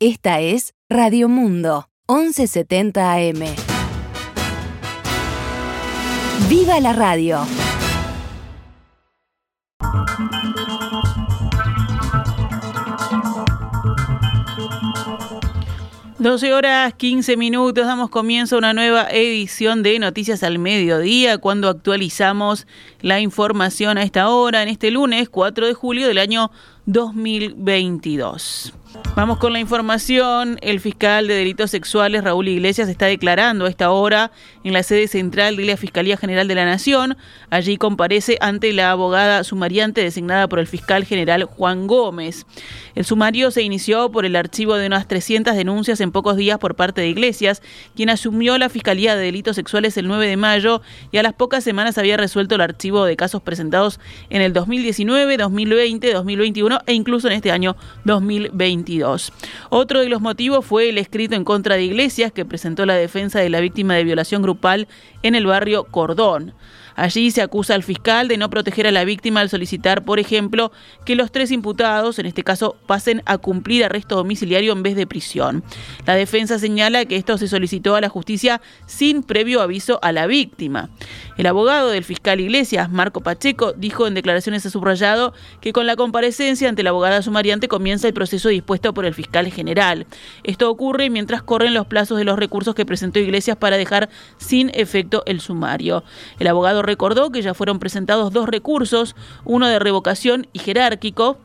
Esta es Radio Mundo, 1170 AM. ¡Viva la radio! 12 horas 15 minutos, damos comienzo a una nueva edición de Noticias al Mediodía, cuando actualizamos la información a esta hora, en este lunes 4 de julio del año 2022. Vamos con la información. El fiscal de delitos sexuales, Raúl Iglesias, está declarando a esta hora en la sede central de la Fiscalía General de la Nación. Allí comparece ante la abogada sumariante designada por el fiscal general Juan Gómez. El sumario se inició por el archivo de unas 300 denuncias en pocos días por parte de Iglesias, quien asumió la Fiscalía de Delitos Sexuales el 9 de mayo y a las pocas semanas había resuelto el archivo de casos presentados en el 2019, 2020, 2021 e incluso en este año 2022. Otro de los motivos fue el escrito en contra de Iglesias que presentó la defensa de la víctima de violación grupal en el barrio Cordón. Allí se acusa al fiscal de no proteger a la víctima al solicitar, por ejemplo, que los tres imputados, en este caso, pasen a cumplir arresto domiciliario en vez de prisión. La defensa señala que esto se solicitó a la justicia sin previo aviso a la víctima. El abogado del fiscal Iglesias, Marco Pacheco, dijo en declaraciones a subrayado que con la comparecencia ante la abogada sumariante comienza el proceso dispuesto por el fiscal general. Esto ocurre mientras corren los plazos de los recursos que presentó Iglesias para dejar sin efecto el sumario. El abogado recordó que ya fueron presentados dos recursos, uno de revocación y jerárquico,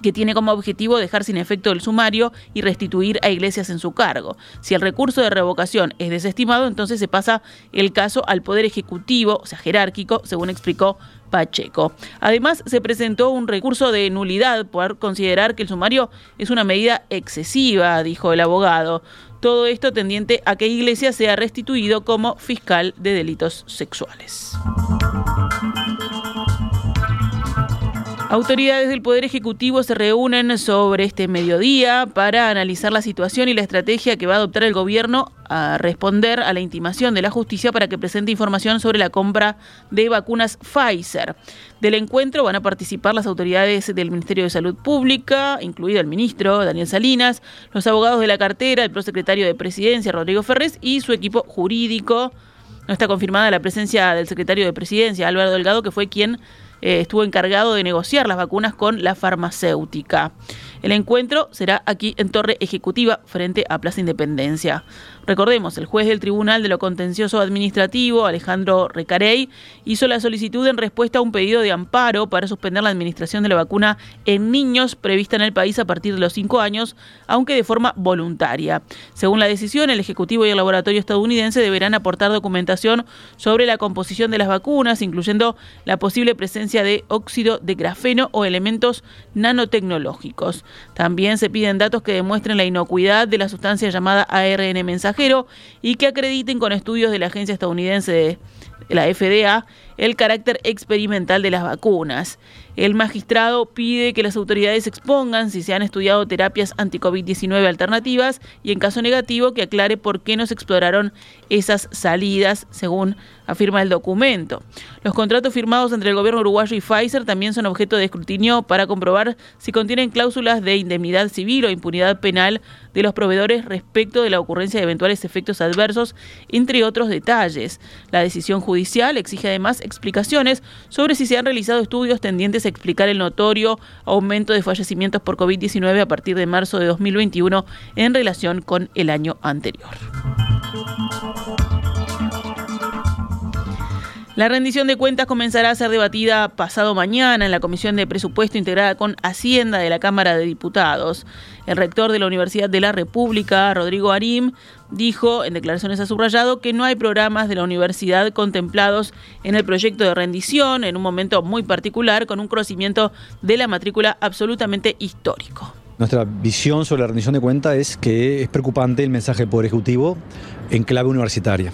que tiene como objetivo dejar sin efecto el sumario y restituir a Iglesias en su cargo. Si el recurso de revocación es desestimado, entonces se pasa el caso al Poder Ejecutivo, o sea, jerárquico, según explicó Pacheco. Además, se presentó un recurso de nulidad por considerar que el sumario es una medida excesiva, dijo el abogado. Todo esto tendiente a que Iglesias sea restituido como fiscal de delitos sexuales. Autoridades del Poder Ejecutivo se reúnen sobre este mediodía para analizar la situación y la estrategia que va a adoptar el gobierno a responder a la intimación de la justicia para que presente información sobre la compra de vacunas Pfizer. Del encuentro van a participar las autoridades del Ministerio de Salud Pública, incluido el ministro Daniel Salinas, los abogados de la cartera, el prosecretario de Presidencia Rodrigo Ferrés y su equipo jurídico. No está confirmada la presencia del secretario de Presidencia, Álvaro Delgado, que fue quien eh, estuvo encargado de negociar las vacunas con la farmacéutica. El encuentro será aquí en Torre Ejecutiva, frente a Plaza Independencia. Recordemos, el juez del Tribunal de lo Contencioso Administrativo, Alejandro Recarey, hizo la solicitud en respuesta a un pedido de amparo para suspender la administración de la vacuna en niños prevista en el país a partir de los cinco años, aunque de forma voluntaria. Según la decisión, el Ejecutivo y el laboratorio estadounidense deberán aportar documentación sobre la composición de las vacunas, incluyendo la posible presencia de óxido de grafeno o elementos nanotecnológicos. También se piden datos que demuestren la inocuidad de la sustancia llamada ARN mensajero y que acrediten con estudios de la agencia estadounidense de la FDA el carácter experimental de las vacunas. El magistrado pide que las autoridades expongan si se han estudiado terapias anti-COVID-19 alternativas y en caso negativo que aclare por qué no se exploraron esas salidas, según afirma el documento. Los contratos firmados entre el gobierno uruguayo y Pfizer también son objeto de escrutinio para comprobar si contienen cláusulas de indemnidad civil o impunidad penal de los proveedores respecto de la ocurrencia de eventuales efectos adversos, entre otros detalles. La decisión judicial exige además explicaciones sobre si se han realizado estudios tendientes a explicar el notorio aumento de fallecimientos por COVID-19 a partir de marzo de 2021 en relación con el año anterior. La rendición de cuentas comenzará a ser debatida pasado mañana en la Comisión de Presupuesto integrada con Hacienda de la Cámara de Diputados. El rector de la Universidad de la República, Rodrigo Arim, dijo en declaraciones a subrayado que no hay programas de la universidad contemplados en el proyecto de rendición en un momento muy particular con un conocimiento de la matrícula absolutamente histórico. Nuestra visión sobre la rendición de cuentas es que es preocupante el mensaje del Poder Ejecutivo en clave universitaria.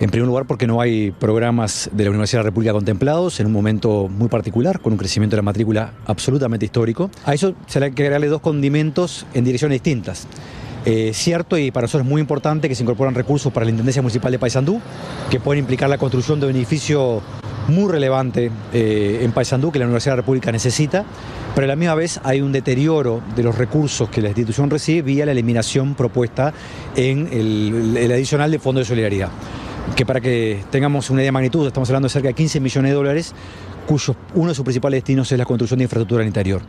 En primer lugar, porque no hay programas de la Universidad de la República contemplados en un momento muy particular, con un crecimiento de la matrícula absolutamente histórico. A eso se le hay que agregarle dos condimentos en direcciones distintas. Eh, cierto y para nosotros es muy importante que se incorporan recursos para la Intendencia Municipal de Paysandú, que pueden implicar la construcción de un edificio muy relevante eh, en Paysandú que la Universidad de la República necesita, pero a la misma vez hay un deterioro de los recursos que la institución recibe vía la eliminación propuesta en el, el adicional de Fondo de Solidaridad que para que tengamos una idea de magnitud, estamos hablando de cerca de 15 millones de dólares, cuyo uno de sus principales destinos es la construcción de infraestructura en el interior.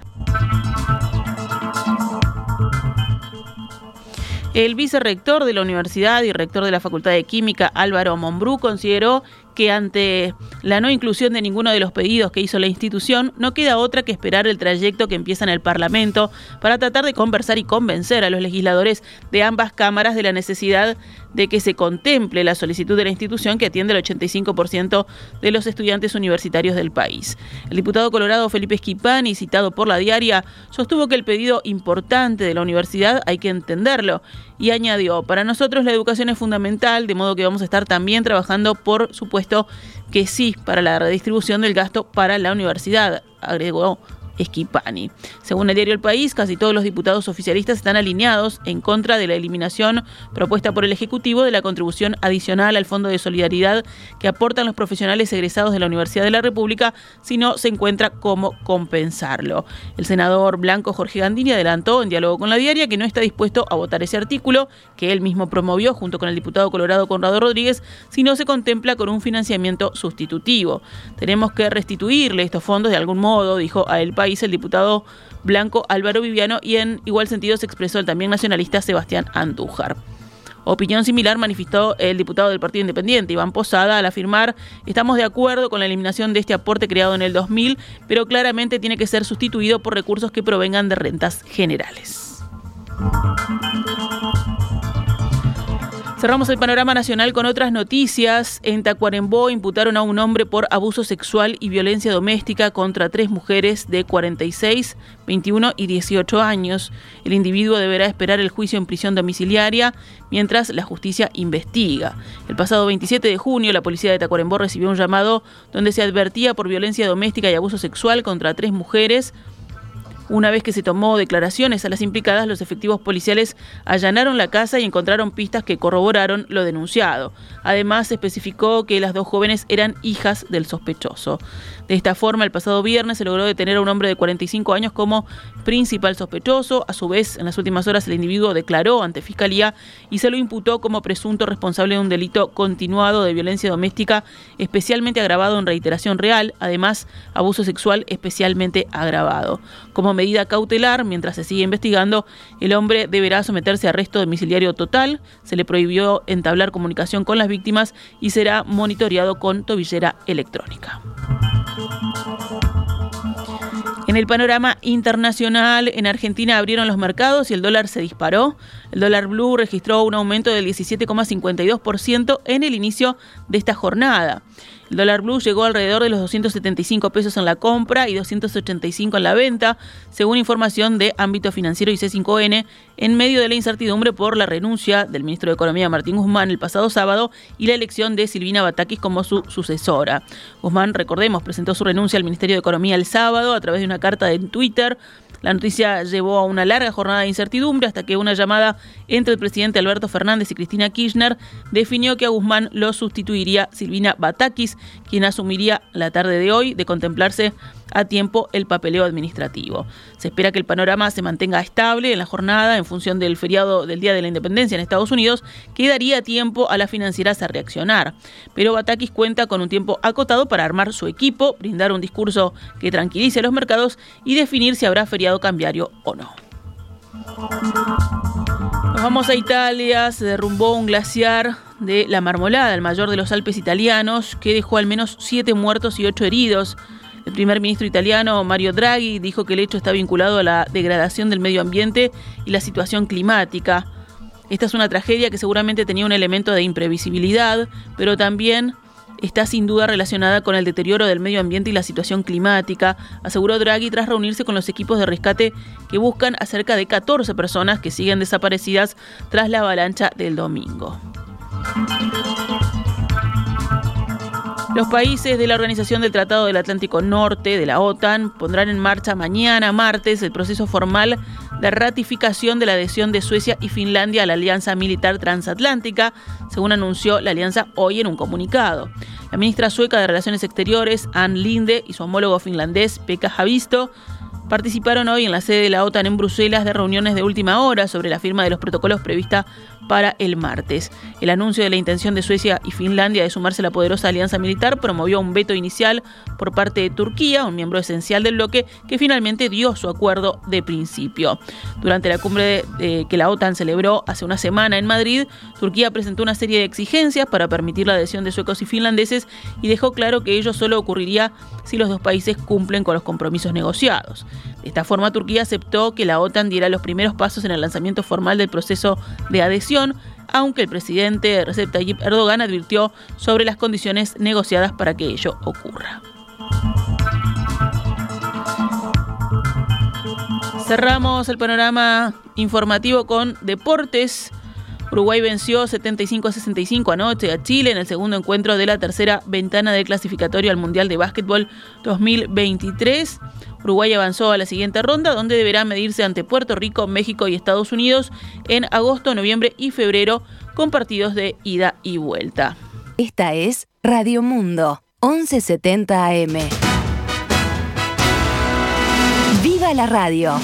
El vicerrector de la universidad y rector de la Facultad de Química, Álvaro Monbrú, consideró que ante la no inclusión de ninguno de los pedidos que hizo la institución, no queda otra que esperar el trayecto que empieza en el Parlamento para tratar de conversar y convencer a los legisladores de ambas cámaras de la necesidad de que se contemple la solicitud de la institución que atiende el 85% de los estudiantes universitarios del país. El diputado colorado Felipe Esquipani, citado por la diaria, sostuvo que el pedido importante de la universidad hay que entenderlo y añadió, para nosotros la educación es fundamental, de modo que vamos a estar también trabajando, por supuesto, que sí, para la redistribución del gasto para la universidad, agregó Esquipani. Según el diario El País, casi todos los diputados oficialistas están alineados en contra de la eliminación propuesta por el Ejecutivo de la contribución adicional al Fondo de Solidaridad que aportan los profesionales egresados de la Universidad de la República si no se encuentra cómo compensarlo. El senador blanco Jorge Gandini adelantó en diálogo con la diaria que no está dispuesto a votar ese artículo que él mismo promovió junto con el diputado colorado Conrado Rodríguez si no se contempla con un financiamiento sustitutivo. Tenemos que restituirle estos fondos de algún modo, dijo a El País el diputado blanco Álvaro Viviano y en igual sentido se expresó el también nacionalista Sebastián Andújar. Opinión similar manifestó el diputado del Partido Independiente, Iván Posada, al afirmar, estamos de acuerdo con la eliminación de este aporte creado en el 2000, pero claramente tiene que ser sustituido por recursos que provengan de rentas generales. Cerramos el panorama nacional con otras noticias. En Tacuarembó imputaron a un hombre por abuso sexual y violencia doméstica contra tres mujeres de 46, 21 y 18 años. El individuo deberá esperar el juicio en prisión domiciliaria mientras la justicia investiga. El pasado 27 de junio, la policía de Tacuarembó recibió un llamado donde se advertía por violencia doméstica y abuso sexual contra tres mujeres una vez que se tomó declaraciones a las implicadas, los efectivos policiales allanaron la casa y encontraron pistas que corroboraron lo denunciado. Además, especificó que las dos jóvenes eran hijas del sospechoso. De esta forma, el pasado viernes se logró detener a un hombre de 45 años como principal sospechoso. A su vez, en las últimas horas el individuo declaró ante Fiscalía y se lo imputó como presunto responsable de un delito continuado de violencia doméstica especialmente agravado en reiteración real, además abuso sexual especialmente agravado. Como medida cautelar, mientras se sigue investigando, el hombre deberá someterse a arresto domiciliario total, se le prohibió entablar comunicación con las víctimas y será monitoreado con tobillera electrónica. En el panorama internacional, en Argentina abrieron los mercados y el dólar se disparó. El dólar blue registró un aumento del 17,52% en el inicio de esta jornada. El dólar blue llegó alrededor de los 275 pesos en la compra y 285 en la venta, según información de Ámbito Financiero y C5N, en medio de la incertidumbre por la renuncia del ministro de Economía Martín Guzmán el pasado sábado y la elección de Silvina Batakis como su sucesora. Guzmán, recordemos, presentó su renuncia al Ministerio de Economía el sábado a través de una carta en Twitter la noticia llevó a una larga jornada de incertidumbre hasta que una llamada entre el presidente Alberto Fernández y Cristina Kirchner definió que a Guzmán lo sustituiría Silvina Batakis, quien asumiría la tarde de hoy de contemplarse a tiempo el papeleo administrativo. Se espera que el panorama se mantenga estable en la jornada en función del feriado del Día de la Independencia en Estados Unidos, que daría tiempo a las financieras a reaccionar. Pero Batakis cuenta con un tiempo acotado para armar su equipo, brindar un discurso que tranquilice a los mercados y definir si habrá feriado cambiario o no. Nos vamos a Italia, se derrumbó un glaciar de la Marmolada, el mayor de los Alpes italianos, que dejó al menos siete muertos y ocho heridos. El primer ministro italiano Mario Draghi dijo que el hecho está vinculado a la degradación del medio ambiente y la situación climática. Esta es una tragedia que seguramente tenía un elemento de imprevisibilidad, pero también está sin duda relacionada con el deterioro del medio ambiente y la situación climática, aseguró Draghi tras reunirse con los equipos de rescate que buscan a cerca de 14 personas que siguen desaparecidas tras la avalancha del domingo. Los países de la Organización del Tratado del Atlántico Norte, de la OTAN, pondrán en marcha mañana, martes, el proceso formal la ratificación de la adhesión de Suecia y Finlandia a la Alianza Militar Transatlántica, según anunció la alianza hoy en un comunicado. La ministra sueca de Relaciones Exteriores, Ann Linde, y su homólogo finlandés, Pekka Havisto, participaron hoy en la sede de la OTAN en Bruselas de reuniones de última hora sobre la firma de los protocolos prevista para el martes. El anuncio de la intención de Suecia y Finlandia de sumarse a la poderosa alianza militar promovió un veto inicial por parte de Turquía, un miembro esencial del bloque, que finalmente dio su acuerdo de principio. Durante la cumbre que la OTAN celebró hace una semana en Madrid, Turquía presentó una serie de exigencias para permitir la adhesión de suecos y finlandeses y dejó claro que ello solo ocurriría si los dos países cumplen con los compromisos negociados. De esta forma, Turquía aceptó que la OTAN diera los primeros pasos en el lanzamiento formal del proceso de adhesión, aunque el presidente Recep Tayyip Erdogan advirtió sobre las condiciones negociadas para que ello ocurra. Cerramos el panorama informativo con deportes. Uruguay venció 75 a 65 anoche a Chile en el segundo encuentro de la tercera ventana de clasificatorio al Mundial de Básquetbol 2023. Uruguay avanzó a la siguiente ronda, donde deberá medirse ante Puerto Rico, México y Estados Unidos en agosto, noviembre y febrero, con partidos de ida y vuelta. Esta es Radio Mundo, 1170 AM. ¡Viva la radio!